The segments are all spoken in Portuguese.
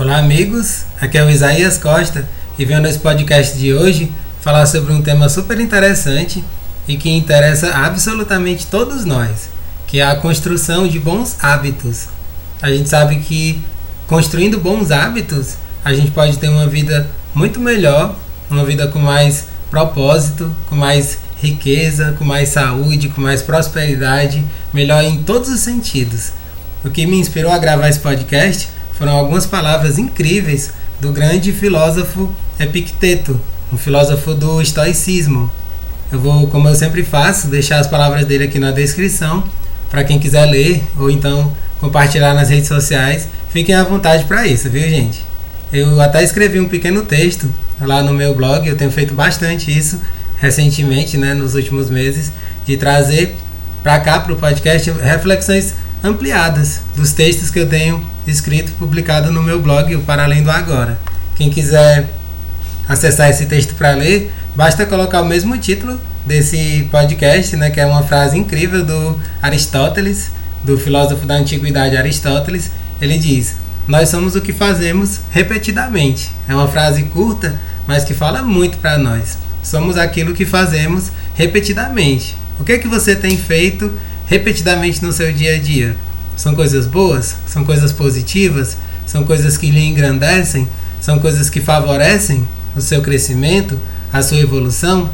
Olá, amigos. Aqui é o Isaías Costa e venho nesse podcast de hoje falar sobre um tema super interessante e que interessa absolutamente todos nós, que é a construção de bons hábitos. A gente sabe que construindo bons hábitos, a gente pode ter uma vida muito melhor, uma vida com mais propósito, com mais riqueza, com mais saúde, com mais prosperidade, melhor em todos os sentidos. O que me inspirou a gravar esse podcast foram algumas palavras incríveis do grande filósofo Epicteto, um filósofo do estoicismo. Eu vou, como eu sempre faço, deixar as palavras dele aqui na descrição para quem quiser ler ou então compartilhar nas redes sociais. Fiquem à vontade para isso, viu, gente? Eu até escrevi um pequeno texto lá no meu blog, eu tenho feito bastante isso recentemente, né, nos últimos meses, de trazer para cá para o podcast reflexões ampliadas dos textos que eu tenho escrito publicado no meu blog, o Para Além do Agora. Quem quiser acessar esse texto para ler, basta colocar o mesmo título desse podcast, né, que é uma frase incrível do Aristóteles, do filósofo da antiguidade Aristóteles. Ele diz: "Nós somos o que fazemos repetidamente". É uma frase curta, mas que fala muito para nós. Somos aquilo que fazemos repetidamente. O que é que você tem feito repetidamente no seu dia a dia? São coisas boas? São coisas positivas? São coisas que lhe engrandecem? São coisas que favorecem o seu crescimento, a sua evolução?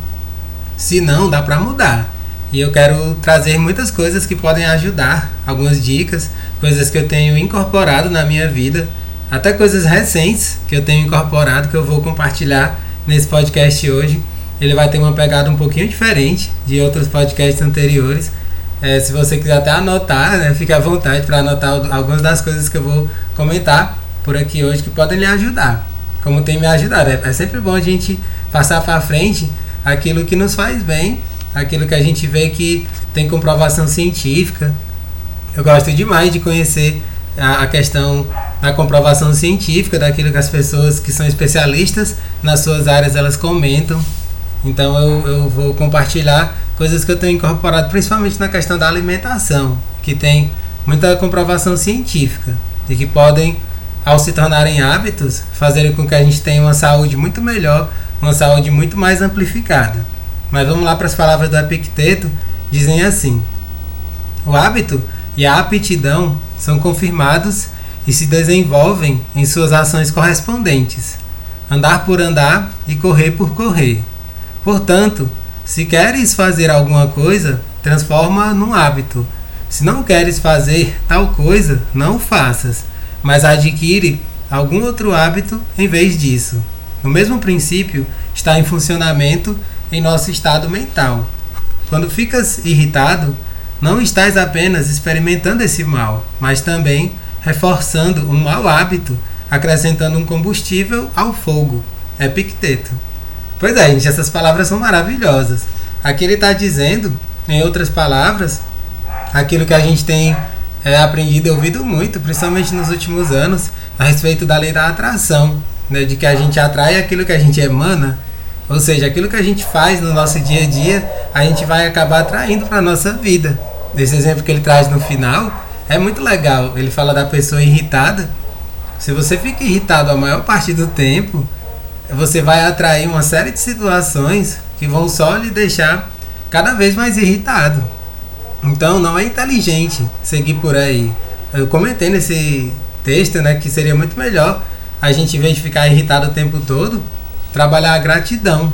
Se não, dá para mudar. E eu quero trazer muitas coisas que podem ajudar, algumas dicas, coisas que eu tenho incorporado na minha vida, até coisas recentes que eu tenho incorporado que eu vou compartilhar nesse podcast hoje. Ele vai ter uma pegada um pouquinho diferente de outros podcasts anteriores, é, se você quiser até anotar, né, fique à vontade para anotar algumas das coisas que eu vou comentar por aqui hoje que podem lhe ajudar. Como tem me ajudado. É, é sempre bom a gente passar para frente aquilo que nos faz bem, aquilo que a gente vê que tem comprovação científica. Eu gosto demais de conhecer a, a questão da comprovação científica daquilo que as pessoas que são especialistas nas suas áreas elas comentam. Então eu, eu vou compartilhar coisas que eu tenho incorporado principalmente na questão da alimentação, que tem muita comprovação científica e que podem, ao se tornarem hábitos, fazerem com que a gente tenha uma saúde muito melhor, uma saúde muito mais amplificada. Mas vamos lá para as palavras do Epicteto, dizem assim: O hábito e a aptidão são confirmados e se desenvolvem em suas ações correspondentes. Andar por andar e correr por correr. Portanto, se queres fazer alguma coisa, transforma num hábito. Se não queres fazer tal coisa, não faças, mas adquire algum outro hábito em vez disso. O mesmo princípio está em funcionamento em nosso estado mental. Quando ficas irritado, não estás apenas experimentando esse mal, mas também reforçando um mau hábito, acrescentando um combustível ao fogo. Epicteto. Pois é, gente, essas palavras são maravilhosas. Aqui ele está dizendo, em outras palavras, aquilo que a gente tem é, aprendido e ouvido muito, principalmente nos últimos anos, a respeito da lei da atração, né, de que a gente atrai aquilo que a gente emana, ou seja, aquilo que a gente faz no nosso dia a dia, a gente vai acabar atraindo para a nossa vida. Esse exemplo que ele traz no final é muito legal. Ele fala da pessoa irritada. Se você fica irritado a maior parte do tempo, você vai atrair uma série de situações que vão só lhe deixar cada vez mais irritado. Então não é inteligente seguir por aí. Eu comentei nesse texto né, que seria muito melhor a gente, em vez de ficar irritado o tempo todo, trabalhar a gratidão.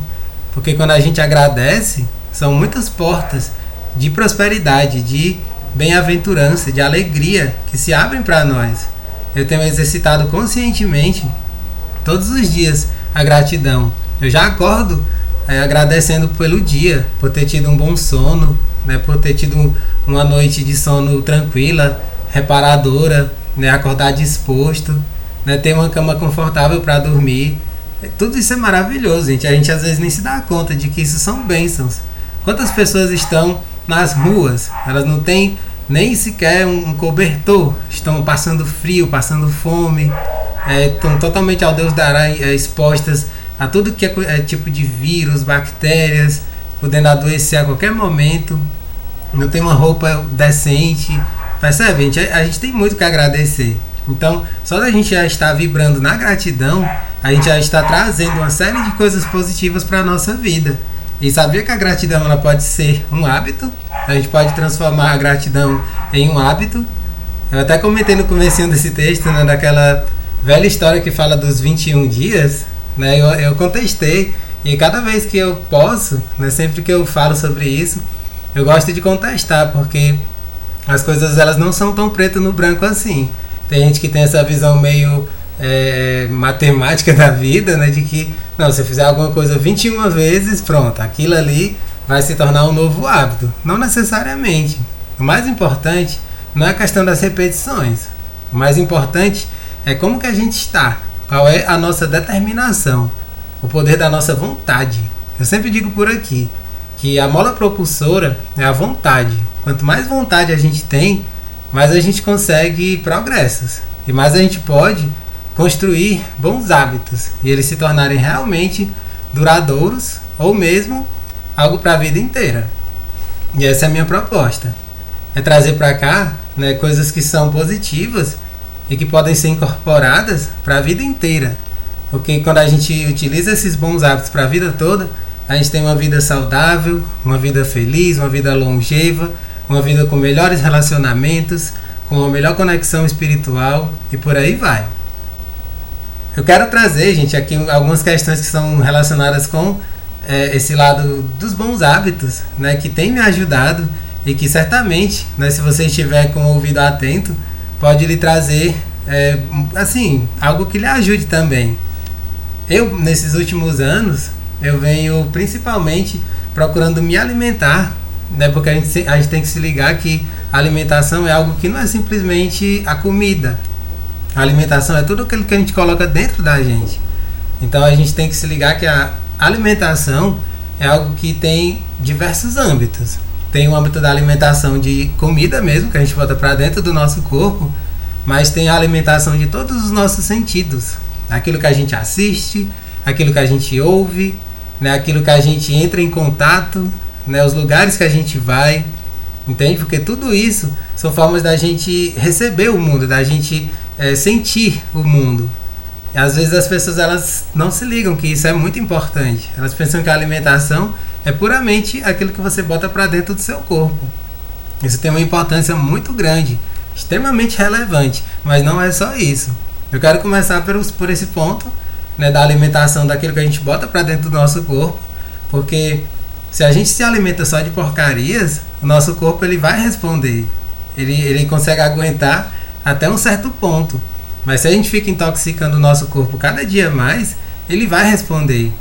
Porque quando a gente agradece, são muitas portas de prosperidade, de bem-aventurança, de alegria que se abrem para nós. Eu tenho exercitado conscientemente todos os dias a gratidão. Eu já acordo é, agradecendo pelo dia, por ter tido um bom sono, né, por ter tido uma noite de sono tranquila, reparadora, né, acordar disposto, né, ter uma cama confortável para dormir. É, tudo isso é maravilhoso, gente. A gente às vezes nem se dá conta de que isso são bênçãos. Quantas pessoas estão nas ruas? Elas não têm nem sequer um cobertor, estão passando frio, passando fome, é, estão totalmente ao Deus dará é, expostas a tudo que é, é, tipo de vírus, bactérias, podendo adoecer a qualquer momento, não tem uma roupa decente. Percebe, gente? A, a gente tem muito que agradecer. Então, só da gente já estar vibrando na gratidão, a gente já está trazendo uma série de coisas positivas para a nossa vida. E sabia que a gratidão ela pode ser um hábito? A gente pode transformar a gratidão em um hábito. Eu até comentei no começo desse texto, né, daquela velha história que fala dos 21 dias, né? Eu, eu contestei e cada vez que eu posso, né, sempre que eu falo sobre isso, eu gosto de contestar, porque as coisas elas não são tão preto no branco assim. Tem gente que tem essa visão meio é, matemática da vida, né? De que, não, se eu fizer alguma coisa 21 vezes, pronto, aquilo ali vai se tornar um novo hábito. Não necessariamente. O mais importante não é a questão das repetições. O mais importante é como que a gente está. Qual é a nossa determinação. O poder da nossa vontade. Eu sempre digo por aqui que a mola propulsora é a vontade. Quanto mais vontade a gente tem, mais a gente consegue progressos e mais a gente pode construir bons hábitos e eles se tornarem realmente duradouros ou mesmo algo para a vida inteira. E essa é a minha proposta. É trazer para cá né, coisas que são positivas e que podem ser incorporadas para a vida inteira. Porque quando a gente utiliza esses bons hábitos para a vida toda, a gente tem uma vida saudável, uma vida feliz, uma vida longeva uma vida com melhores relacionamentos, com uma melhor conexão espiritual e por aí vai. Eu quero trazer, gente, aqui algumas questões que são relacionadas com é, esse lado dos bons hábitos, né, que tem me ajudado e que certamente, né, se você estiver com o ouvido atento, pode lhe trazer, é, assim, algo que lhe ajude também. Eu, nesses últimos anos, eu venho principalmente procurando me alimentar né? Porque a gente, a gente tem que se ligar que a alimentação é algo que não é simplesmente a comida. A alimentação é tudo aquilo que a gente coloca dentro da gente. Então a gente tem que se ligar que a alimentação é algo que tem diversos âmbitos. Tem o âmbito da alimentação de comida mesmo, que a gente bota para dentro do nosso corpo, mas tem a alimentação de todos os nossos sentidos. Aquilo que a gente assiste, aquilo que a gente ouve, né, aquilo que a gente entra em contato, né, os lugares que a gente vai, entende? Porque tudo isso são formas da gente receber o mundo, da gente é, sentir o mundo. E às vezes as pessoas elas não se ligam que isso é muito importante. Elas pensam que a alimentação é puramente aquilo que você bota para dentro do seu corpo. Isso tem uma importância muito grande, extremamente relevante, mas não é só isso. Eu quero começar por, esse ponto né, da alimentação, daquilo que a gente bota para dentro do nosso corpo, porque se a gente se alimenta só de porcarias, o nosso corpo ele vai responder. Ele, ele consegue aguentar até um certo ponto. Mas se a gente fica intoxicando o nosso corpo cada dia mais, ele vai responder.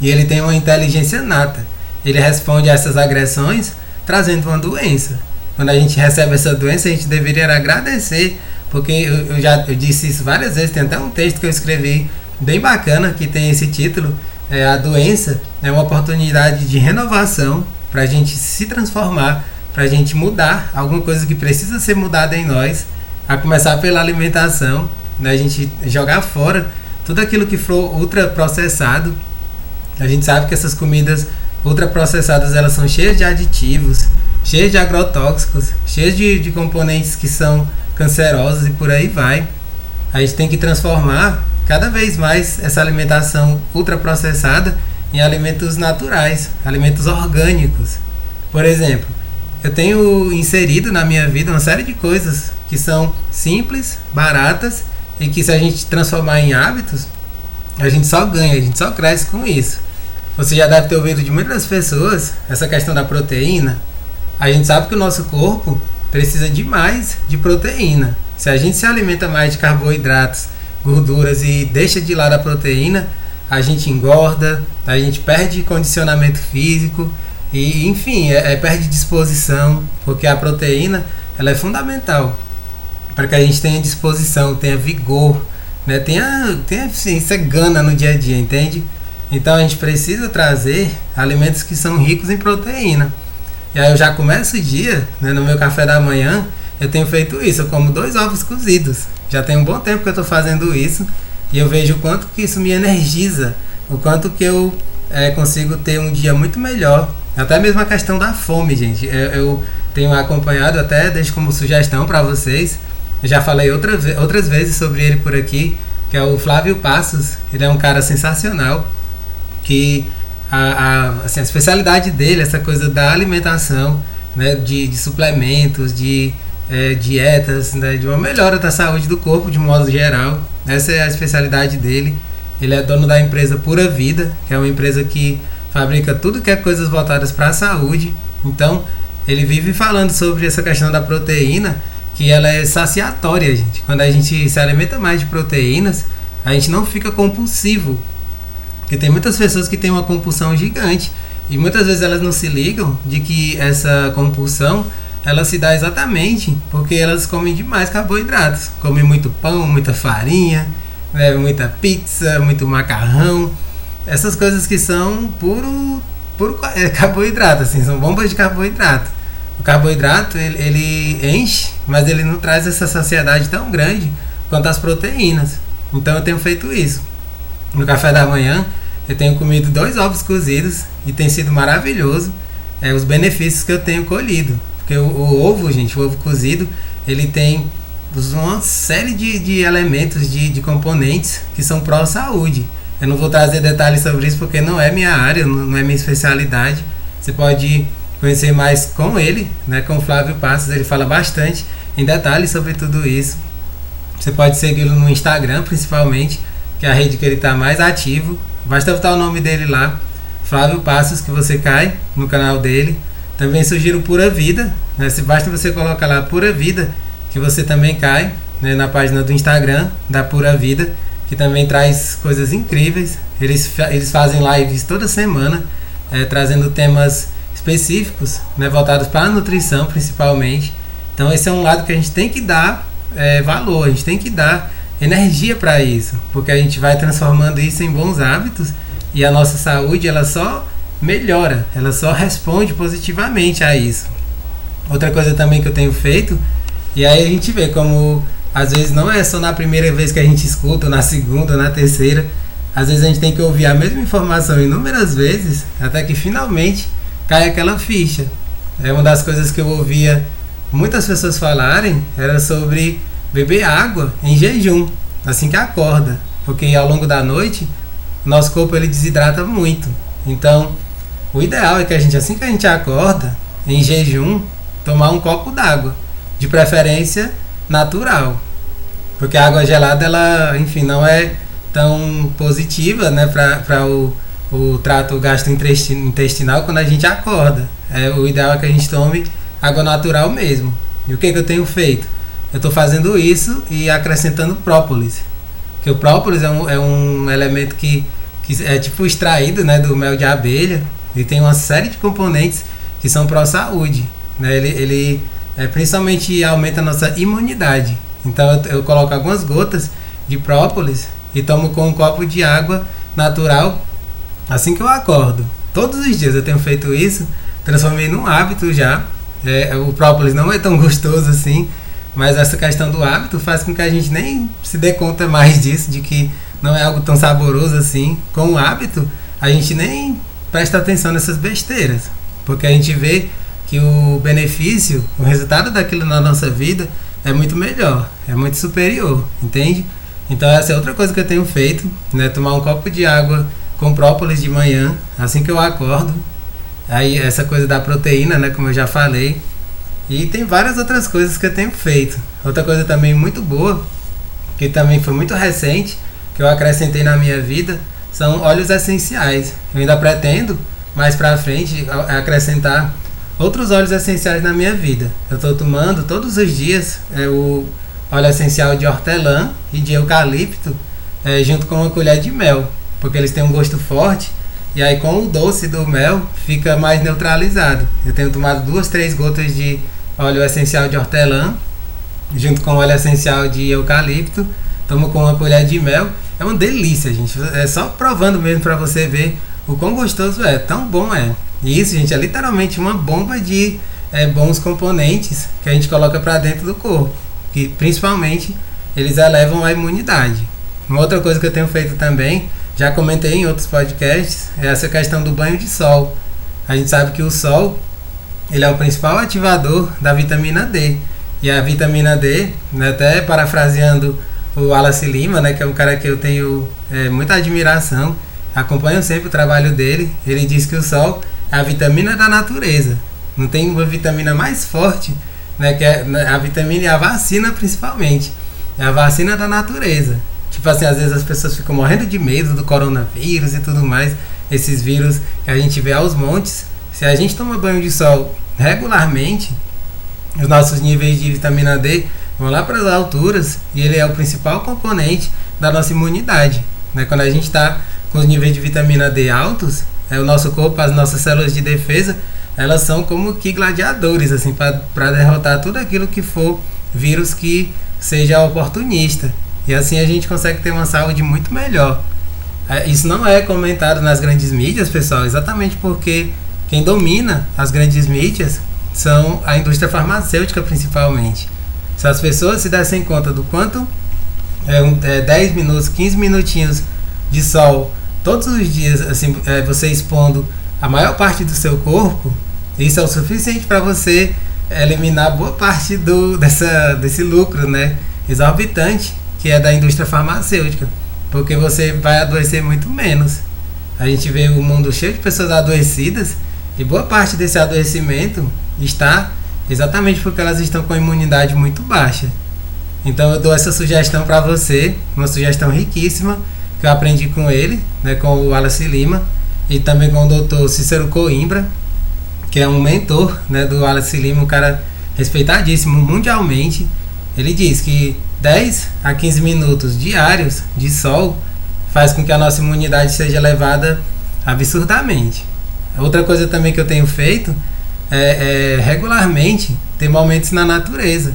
E ele tem uma inteligência nata. Ele responde a essas agressões trazendo uma doença. Quando a gente recebe essa doença, a gente deveria agradecer, porque eu, eu já eu disse isso várias vezes. Tem até um texto que eu escrevi bem bacana que tem esse título é, a doença é uma oportunidade de renovação para a gente se transformar, para a gente mudar alguma coisa que precisa ser mudada em nós, a começar pela alimentação, né? a gente jogar fora tudo aquilo que for ultraprocessado. A gente sabe que essas comidas ultraprocessadas elas são cheias de aditivos, cheias de agrotóxicos, cheias de, de componentes que são cancerosos e por aí vai. A gente tem que transformar cada vez mais essa alimentação ultraprocessada em alimentos naturais, alimentos orgânicos. Por exemplo, eu tenho inserido na minha vida uma série de coisas que são simples, baratas e que se a gente transformar em hábitos, a gente só ganha, a gente só cresce com isso. Você já deve ter ouvido de muitas pessoas essa questão da proteína. A gente sabe que o nosso corpo precisa de mais de proteína. Se a gente se alimenta mais de carboidratos gorduras e deixa de lado a proteína, a gente engorda, a gente perde condicionamento físico e, enfim, é, é, perde disposição, porque a proteína ela é fundamental para que a gente tenha disposição, tenha vigor, né? tenha, tenha eficiência gana no dia a dia, entende? Então a gente precisa trazer alimentos que são ricos em proteína. E aí eu já começo o dia, né, no meu café da manhã, eu tenho feito isso, eu como dois ovos cozidos. Já tem um bom tempo que eu estou fazendo isso e eu vejo o quanto que isso me energiza, o quanto que eu é, consigo ter um dia muito melhor. Até mesmo a questão da fome, gente. Eu, eu tenho acompanhado, até deixo como sugestão para vocês, Eu já falei outra, outras vezes sobre ele por aqui, que é o Flávio Passos. Ele é um cara sensacional, que a, a, assim, a especialidade dele, essa coisa da alimentação, né, de, de suplementos, de é, dietas, né, de uma melhora da saúde do corpo de modo geral. Essa é a especialidade dele. Ele é dono da empresa Pura Vida, que é uma empresa que fabrica tudo que é coisas voltadas para a saúde. Então, ele vive falando sobre essa questão da proteína, que ela é saciatória, gente. Quando a gente se alimenta mais de proteínas, a gente não fica compulsivo. Porque tem muitas pessoas que têm uma compulsão gigante e muitas vezes elas não se ligam de que essa compulsão ela se dá exatamente porque elas comem demais carboidratos. Comem muito pão, muita farinha, né, muita pizza, muito macarrão. Essas coisas que são puro, puro é, carboidrato, assim, são bombas de carboidrato. O carboidrato ele, ele enche, mas ele não traz essa saciedade tão grande quanto as proteínas. Então eu tenho feito isso. No café da manhã eu tenho comido dois ovos cozidos e tem sido maravilhoso é, os benefícios que eu tenho colhido. Porque o, o ovo, gente, o ovo cozido, ele tem uma série de, de elementos, de, de componentes que são pró-saúde. Eu não vou trazer detalhes sobre isso porque não é minha área, não é minha especialidade. Você pode conhecer mais com ele, né, com o Flávio Passos, ele fala bastante em detalhes sobre tudo isso. Você pode segui-lo no Instagram, principalmente, que é a rede que ele está mais ativo. Basta botar o nome dele lá, Flávio Passos, que você cai no canal dele. Também sugiro Pura Vida, né? Se basta você colocar lá Pura Vida, que você também cai né? na página do Instagram da Pura Vida, que também traz coisas incríveis. Eles, eles fazem lives toda semana, é, trazendo temas específicos, né? voltados para a nutrição principalmente. Então esse é um lado que a gente tem que dar é, valor, a gente tem que dar energia para isso, porque a gente vai transformando isso em bons hábitos e a nossa saúde ela só melhora, ela só responde positivamente a isso. Outra coisa também que eu tenho feito, e aí a gente vê como às vezes não é só na primeira vez que a gente escuta, na segunda, na terceira, às vezes a gente tem que ouvir a mesma informação inúmeras vezes, até que finalmente cai aquela ficha. É uma das coisas que eu ouvia muitas pessoas falarem era sobre beber água em jejum, assim que acorda, porque ao longo da noite nosso corpo ele desidrata muito. Então, o ideal é que a gente, assim que a gente acorda, em jejum, tomar um copo d'água, de preferência natural. Porque a água gelada, ela, enfim, não é tão positiva né, para o, o trato gastrointestinal quando a gente acorda. É, o ideal é que a gente tome água natural mesmo. E o que, que eu tenho feito? Eu estou fazendo isso e acrescentando própolis. Que o própolis é um, é um elemento que, que é tipo extraído né, do mel de abelha ele tem uma série de componentes que são pró-saúde. Né? Ele, ele é, principalmente aumenta a nossa imunidade. Então eu, eu coloco algumas gotas de própolis e tomo com um copo de água natural assim que eu acordo. Todos os dias eu tenho feito isso, transformei num hábito já. É, o própolis não é tão gostoso assim, mas essa questão do hábito faz com que a gente nem se dê conta mais disso, de que não é algo tão saboroso assim. Com o hábito, a gente nem presta atenção nessas besteiras, porque a gente vê que o benefício, o resultado daquilo na nossa vida é muito melhor, é muito superior, entende? Então essa é outra coisa que eu tenho feito, né? Tomar um copo de água com própolis de manhã, assim que eu acordo. Aí essa coisa da proteína, né? Como eu já falei. E tem várias outras coisas que eu tenho feito. Outra coisa também muito boa, que também foi muito recente, que eu acrescentei na minha vida, são óleos essenciais. Eu ainda pretendo, mais para frente, acrescentar outros óleos essenciais na minha vida. Eu estou tomando todos os dias é, o óleo essencial de hortelã e de eucalipto, é, junto com uma colher de mel, porque eles têm um gosto forte. E aí, com o doce do mel, fica mais neutralizado. Eu tenho tomado duas, três gotas de óleo essencial de hortelã, junto com óleo essencial de eucalipto. Tomo com uma colher de mel é uma delícia, gente. É só provando mesmo para você ver o quão gostoso é, tão bom é. E isso, gente, é literalmente uma bomba de é, bons componentes que a gente coloca para dentro do corpo. Que principalmente eles elevam a imunidade. Uma outra coisa que eu tenho feito também, já comentei em outros podcasts, é essa questão do banho de sol. A gente sabe que o sol ele é o principal ativador da vitamina D. E a vitamina D, né, até parafraseando o Wallace Lima, né, que é um cara que eu tenho é, muita admiração, acompanho sempre o trabalho dele. Ele diz que o sol é a vitamina da natureza. Não tem uma vitamina mais forte, né, que é né, a vitamina e a vacina principalmente. É a vacina da natureza. Tipo assim, às vezes as pessoas ficam morrendo de medo do coronavírus e tudo mais. Esses vírus que a gente vê aos montes. Se a gente toma banho de sol regularmente, os nossos níveis de vitamina D vão lá para as alturas e ele é o principal componente da nossa imunidade. Né? Quando a gente está com os níveis de vitamina D altos, é o nosso corpo, as nossas células de defesa, elas são como que gladiadores assim para derrotar tudo aquilo que for vírus que seja oportunista. E assim a gente consegue ter uma saúde muito melhor. É, isso não é comentado nas grandes mídias, pessoal, exatamente porque quem domina as grandes mídias são a indústria farmacêutica principalmente. Se as pessoas se dessem conta do quanto é, um, é 10 minutos, 15 minutinhos de sol todos os dias, assim, é, você expondo a maior parte do seu corpo, isso é o suficiente para você eliminar boa parte do, dessa, desse lucro né, exorbitante que é da indústria farmacêutica, porque você vai adoecer muito menos. A gente vê o mundo cheio de pessoas adoecidas e boa parte desse adoecimento está exatamente porque elas estão com a imunidade muito baixa. Então eu dou essa sugestão para você, uma sugestão riquíssima que eu aprendi com ele, né, com o Wallace Lima e também com o Dr. Cícero Coimbra, que é um mentor né, do Wallace Lima, um cara respeitadíssimo mundialmente. Ele diz que 10 a 15 minutos diários de sol faz com que a nossa imunidade seja elevada absurdamente. Outra coisa também que eu tenho feito é, é regularmente ter momentos na natureza.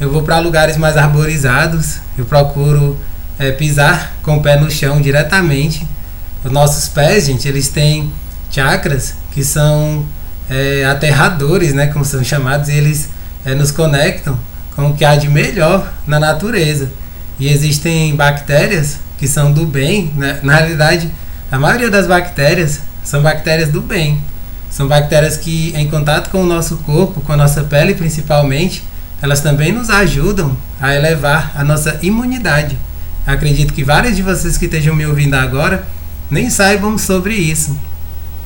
Eu vou para lugares mais arborizados, eu procuro é, pisar com o pé no chão diretamente. Os nossos pés, gente, eles têm chakras que são é, aterradores, né, como são chamados, e eles é, nos conectam com o que há de melhor na natureza. E existem bactérias que são do bem, né? na realidade, a maioria das bactérias são bactérias do bem. São bactérias que, em contato com o nosso corpo, com a nossa pele principalmente, elas também nos ajudam a elevar a nossa imunidade. Acredito que vários de vocês que estejam me ouvindo agora nem saibam sobre isso.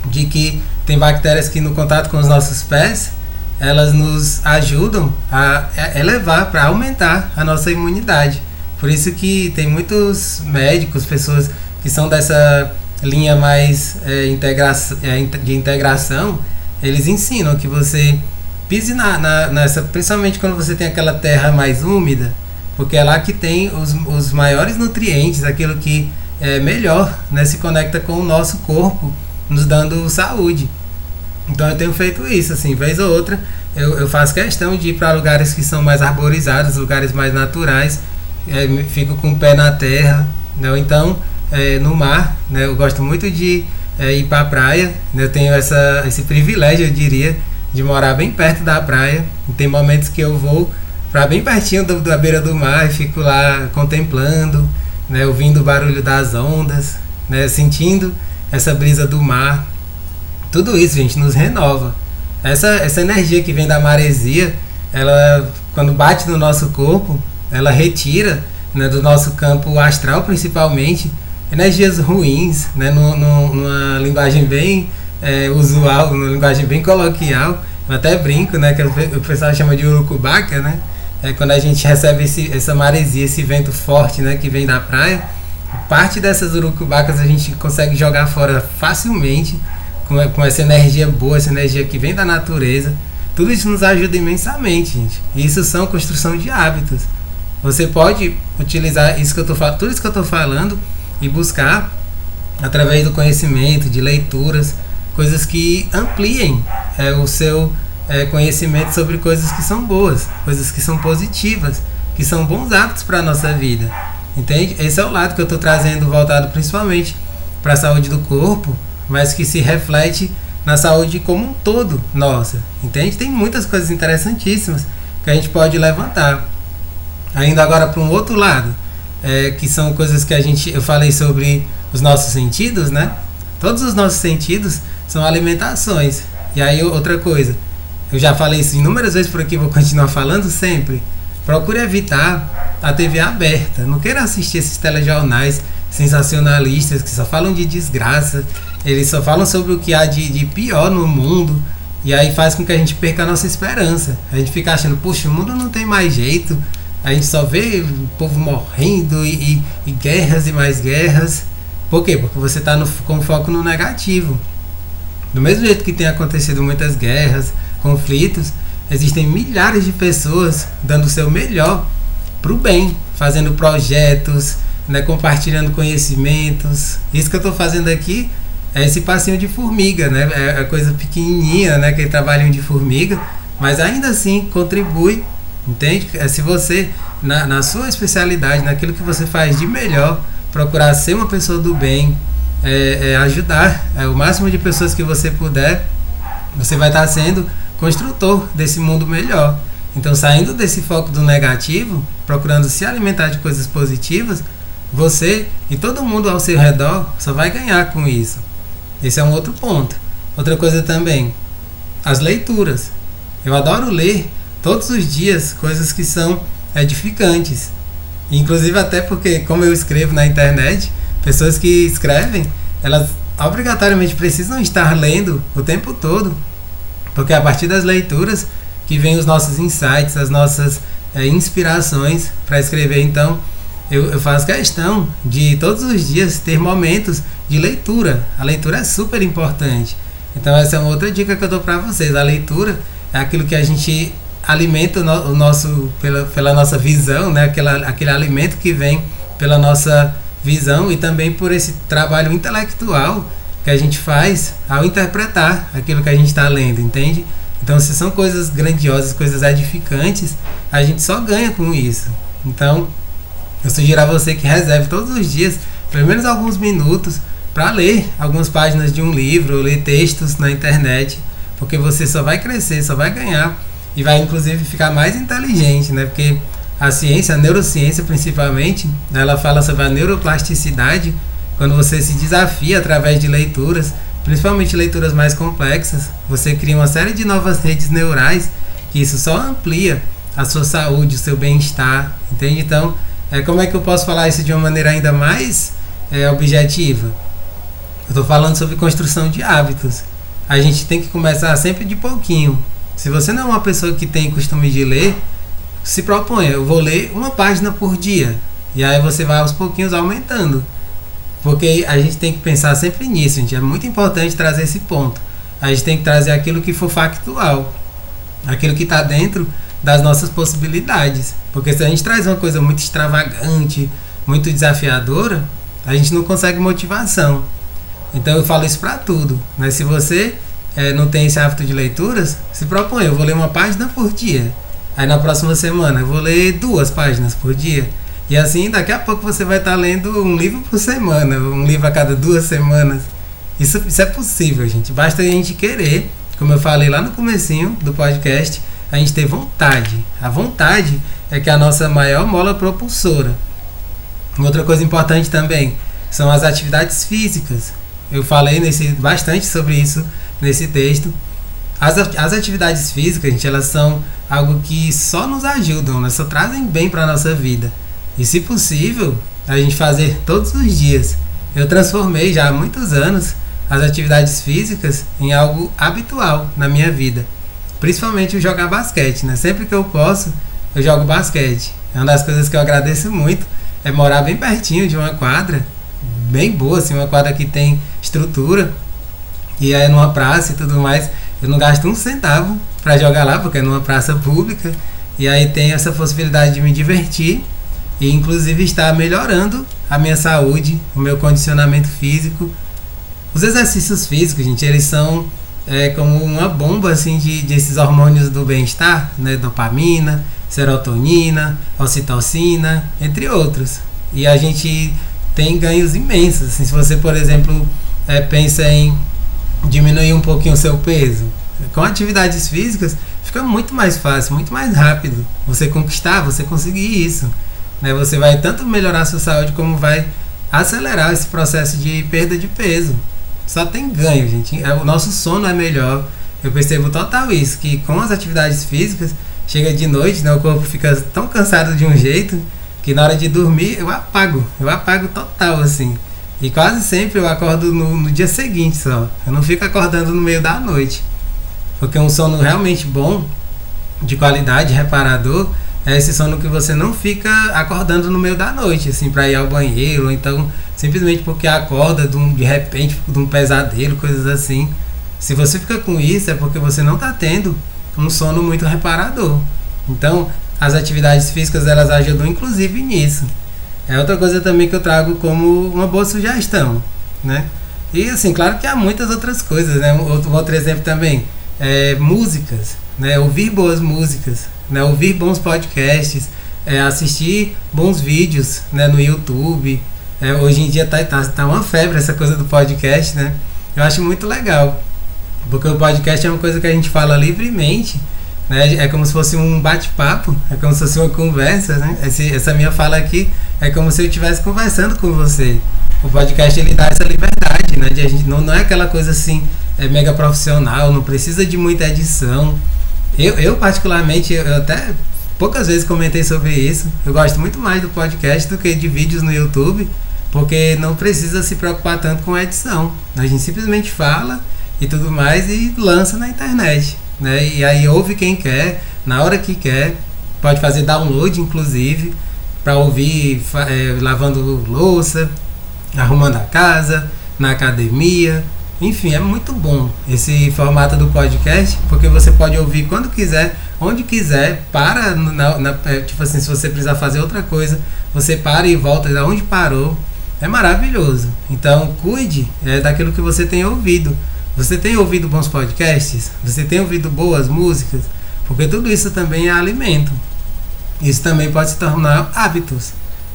De que tem bactérias que, no contato com os nossos pés, elas nos ajudam a elevar, para aumentar a nossa imunidade. Por isso que tem muitos médicos, pessoas que são dessa linha mais é, integra é, de integração, eles ensinam que você pise na, na, nessa, principalmente quando você tem aquela terra mais úmida, porque é lá que tem os, os maiores nutrientes, aquilo que é melhor, né, se conecta com o nosso corpo, nos dando saúde. Então eu tenho feito isso, assim, vez ou outra eu, eu faço questão de ir para lugares que são mais arborizados, lugares mais naturais, é, fico com o pé na terra, né? então é, no mar, né? eu gosto muito de é, ir para a praia, né? eu tenho essa, esse privilégio, eu diria, de morar bem perto da praia, e tem momentos que eu vou para bem pertinho do, da beira do mar e fico lá contemplando, né? ouvindo o barulho das ondas, né? sentindo essa brisa do mar, tudo isso, gente, nos renova. Essa, essa energia que vem da maresia, ela, quando bate no nosso corpo, ela retira né, do nosso campo astral, principalmente, energias ruins, né, no, numa linguagem bem é, usual, numa linguagem bem coloquial. Eu até brinco, né, que o pessoal chama de urucubaca, né? É quando a gente recebe esse, essa maresia, esse vento forte, né, que vem da praia. Parte dessas urucubacas a gente consegue jogar fora facilmente com, com essa energia boa, essa energia que vem da natureza. Tudo isso nos ajuda imensamente, gente. Isso são construção de hábitos. Você pode utilizar isso que eu tô falando, tudo isso que eu estou falando e buscar através do conhecimento, de leituras, coisas que ampliem é, o seu é, conhecimento sobre coisas que são boas, coisas que são positivas, que são bons hábitos para a nossa vida. Entende? Esse é o lado que eu estou trazendo voltado principalmente para a saúde do corpo, mas que se reflete na saúde como um todo nossa. Entende? Tem muitas coisas interessantíssimas que a gente pode levantar. Ainda agora para um outro lado, é, que são coisas que a gente eu falei sobre os nossos sentidos, né? Todos os nossos sentidos são alimentações. E aí outra coisa, eu já falei isso inúmeras vezes por aqui, vou continuar falando sempre. Procure evitar a TV aberta. Não queira assistir esses telejornais sensacionalistas que só falam de desgraça. Eles só falam sobre o que há de, de pior no mundo. E aí faz com que a gente perca a nossa esperança. A gente fica achando, puxa, o mundo não tem mais jeito. A gente só vê o povo morrendo e, e, e guerras e mais guerras. Por quê? Porque você está com foco no negativo. Do mesmo jeito que tem acontecido muitas guerras, conflitos, existem milhares de pessoas dando o seu melhor para o bem, fazendo projetos, né, compartilhando conhecimentos. Isso que eu estou fazendo aqui é esse passinho de formiga, né? É a coisa pequenininha, né? Aquele trabalhinho de formiga, mas ainda assim contribui, entende? É se você, na, na sua especialidade, naquilo que você faz de melhor, procurar ser uma pessoa do bem, é, é ajudar é, o máximo de pessoas que você puder, você vai estar sendo construtor desse mundo melhor. Então, saindo desse foco do negativo, procurando se alimentar de coisas positivas, você e todo mundo ao seu redor só vai ganhar com isso. Esse é um outro ponto. Outra coisa também, as leituras. Eu adoro ler todos os dias coisas que são edificantes. Inclusive até porque, como eu escrevo na internet, pessoas que escrevem, elas obrigatoriamente precisam estar lendo o tempo todo, porque é a partir das leituras que vem os nossos insights, as nossas é, inspirações para escrever. Então, eu, eu faço questão de todos os dias ter momentos de leitura. A leitura é super importante. Então essa é uma outra dica que eu dou para vocês. A leitura é aquilo que a gente alimenta o, no, o nosso pela, pela nossa visão, né? Aquela, aquele alimento que vem pela nossa visão e também por esse trabalho intelectual que a gente faz ao interpretar aquilo que a gente está lendo, entende? Então, se são coisas grandiosas, coisas edificantes, a gente só ganha com isso. Então, eu sugiro a você que reserve todos os dias, pelo menos alguns minutos, para ler algumas páginas de um livro, ou ler textos na internet, porque você só vai crescer, só vai ganhar e vai inclusive ficar mais inteligente, né? Porque a ciência, a neurociência principalmente, ela fala sobre a neuroplasticidade quando você se desafia através de leituras, principalmente leituras mais complexas, você cria uma série de novas redes neurais que isso só amplia a sua saúde, o seu bem-estar, entende? Então, é, como é que eu posso falar isso de uma maneira ainda mais é, objetiva? Eu estou falando sobre construção de hábitos. A gente tem que começar sempre de pouquinho. Se você não é uma pessoa que tem costume de ler, se proponha, eu vou ler uma página por dia. E aí você vai aos pouquinhos aumentando. Porque a gente tem que pensar sempre nisso, gente. É muito importante trazer esse ponto. A gente tem que trazer aquilo que for factual. Aquilo que está dentro das nossas possibilidades. Porque se a gente traz uma coisa muito extravagante, muito desafiadora, a gente não consegue motivação. Então eu falo isso para tudo. Né? Se você é, não tem esse hábito de leituras, se propõe, eu vou ler uma página por dia. Aí na próxima semana eu vou ler duas páginas por dia. E assim, daqui a pouco você vai estar lendo um livro por semana, um livro a cada duas semanas. Isso, isso é possível, gente. Basta a gente querer, como eu falei lá no comecinho do podcast, a gente ter vontade. A vontade é que é a nossa maior mola propulsora. Outra coisa importante também são as atividades físicas. Eu falei nesse, bastante sobre isso nesse texto. As, atividades físicas, gente, elas são algo que só nos ajudam, né? só trazem bem para a nossa vida. E se possível, a gente fazer todos os dias. Eu transformei já há muitos anos as atividades físicas em algo habitual na minha vida. Principalmente o jogar basquete, né? Sempre que eu posso, eu jogo basquete. É uma das coisas que eu agradeço muito é morar bem pertinho de uma quadra, bem boa, assim, uma quadra que tem estrutura. E é numa praça e tudo mais. Eu não gasto um centavo para jogar lá, porque é numa praça pública. E aí tem essa possibilidade de me divertir e inclusive estar melhorando a minha saúde, o meu condicionamento físico. Os exercícios físicos, gente, eles são é como uma bomba assim de, de esses hormônios do bem-estar, né? Dopamina, serotonina, ocitocina, entre outros. E a gente tem ganhos imensos. Assim, se você, por exemplo, é, pensa em diminuir um pouquinho o seu peso, com atividades físicas fica muito mais fácil, muito mais rápido você conquistar, você conseguir isso. Né? Você vai tanto melhorar a sua saúde como vai acelerar esse processo de perda de peso. Só tem ganho, gente. É, o nosso sono é melhor, eu percebo total isso, que com as atividades físicas, chega de noite, né, o corpo fica tão cansado de um jeito que na hora de dormir eu apago, eu apago total assim. E quase sempre eu acordo no, no dia seguinte só. Eu não fico acordando no meio da noite. Porque um sono realmente bom, de qualidade, reparador, é esse sono que você não fica acordando no meio da noite, assim, para ir ao banheiro, ou então simplesmente porque acorda de, um, de repente de um pesadelo, coisas assim. Se você fica com isso, é porque você não está tendo um sono muito reparador. Então, as atividades físicas elas ajudam inclusive nisso. É outra coisa também que eu trago como uma boa sugestão, né? E assim, claro que há muitas outras coisas, né? Outro, outro exemplo também é músicas, né? Ouvir boas músicas, né? Ouvir bons podcasts, é, assistir bons vídeos, né? No YouTube. É, hoje em dia tá, tá, tá uma febre essa coisa do podcast, né? Eu acho muito legal, porque o podcast é uma coisa que a gente fala livremente né? É como se fosse um bate-papo, é como se fosse uma conversa, né? Esse, essa minha fala aqui é como se eu estivesse conversando com você. O podcast ele dá essa liberdade, né? De a gente, não, não é aquela coisa assim, é mega profissional, não precisa de muita edição. Eu, eu particularmente, eu até poucas vezes comentei sobre isso. Eu gosto muito mais do podcast do que de vídeos no YouTube, porque não precisa se preocupar tanto com a edição. A gente simplesmente fala e tudo mais e lança na internet né? E aí ouve quem quer, na hora que quer, pode fazer download inclusive para ouvir é, lavando louça, arrumando a casa, na academia, enfim, é muito bom esse formato do podcast, porque você pode ouvir quando quiser, onde quiser, para, na, na, é, tipo assim, se você precisar fazer outra coisa, você para e volta da onde parou. É maravilhoso. Então, cuide é, daquilo que você tem ouvido. Você tem ouvido bons podcasts? Você tem ouvido boas músicas? Porque tudo isso também é alimento. Isso também pode se tornar hábitos.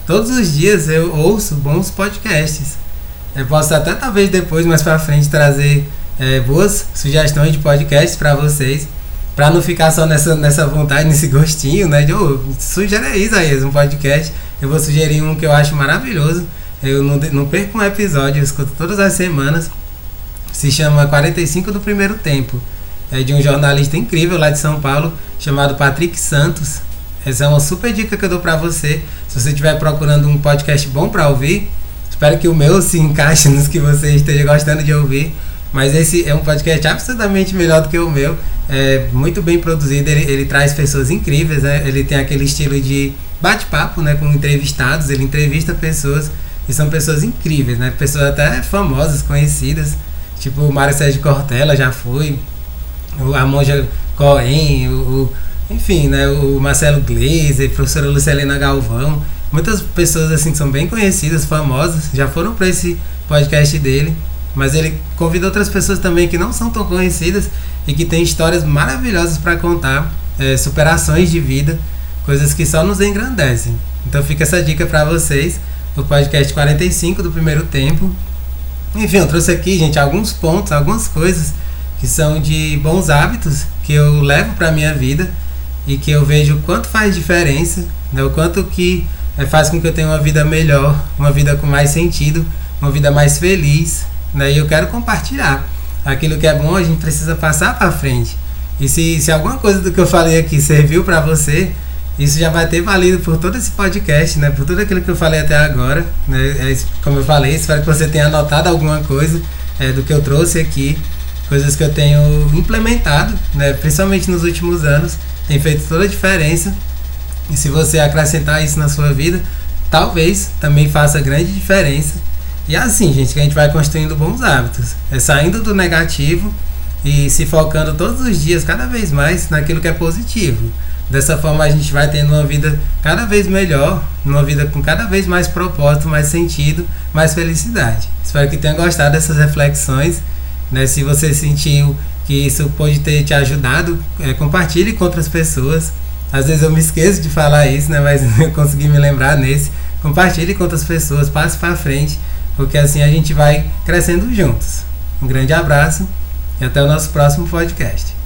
Todos os dias eu ouço bons podcasts. Eu posso até talvez depois, mais para frente, trazer é, boas sugestões de podcasts para vocês. Para não ficar só nessa, nessa vontade, nesse gostinho, né? De, oh, sugere aí, Isaías, um podcast. Eu vou sugerir um que eu acho maravilhoso. Eu não, não perco um episódio, eu escuto todas as semanas se chama 45 do Primeiro Tempo. É de um jornalista incrível lá de São Paulo, chamado Patrick Santos. Essa é uma super dica que eu dou para você. Se você estiver procurando um podcast bom para ouvir, espero que o meu se encaixe nos que você esteja gostando de ouvir. Mas esse é um podcast absolutamente melhor do que o meu. É muito bem produzido, ele, ele traz pessoas incríveis, né? Ele tem aquele estilo de bate-papo, né? Com entrevistados, ele entrevista pessoas e são pessoas incríveis, né? Pessoas até famosas, conhecidas. Tipo, o Mário Sérgio Cortella já foi, a Monja Cohen, o, o, enfim, né, o Marcelo Gleiser, a professora Lucelena Galvão. Muitas pessoas assim que são bem conhecidas, famosas, já foram para esse podcast dele. Mas ele convida outras pessoas também que não são tão conhecidas e que têm histórias maravilhosas para contar, é, superações de vida, coisas que só nos engrandecem. Então fica essa dica para vocês, o podcast 45 do primeiro tempo, enfim, eu trouxe aqui, gente, alguns pontos, algumas coisas que são de bons hábitos que eu levo para minha vida e que eu vejo o quanto faz diferença, né? o quanto que é, faz com que eu tenha uma vida melhor, uma vida com mais sentido, uma vida mais feliz, né? E eu quero compartilhar. Aquilo que é bom, a gente precisa passar para frente. E se, se alguma coisa do que eu falei aqui serviu para você, isso já vai ter valido por todo esse podcast, né? Por tudo aquilo que eu falei até agora, né? É, como eu falei, espero que você tenha anotado alguma coisa é, do que eu trouxe aqui, coisas que eu tenho implementado, né? Principalmente nos últimos anos, tem feito toda a diferença. E se você acrescentar isso na sua vida, talvez também faça grande diferença. E é assim, gente, que a gente vai construindo bons hábitos. É saindo do negativo e se focando todos os dias, cada vez mais, naquilo que é positivo. Dessa forma a gente vai tendo uma vida cada vez melhor, uma vida com cada vez mais propósito, mais sentido, mais felicidade. Espero que tenha gostado dessas reflexões. Né? Se você sentiu que isso pode ter te ajudado, é, compartilhe com outras pessoas. Às vezes eu me esqueço de falar isso, né? mas eu consegui me lembrar nesse. Compartilhe com outras pessoas, passe para frente, porque assim a gente vai crescendo juntos. Um grande abraço e até o nosso próximo podcast.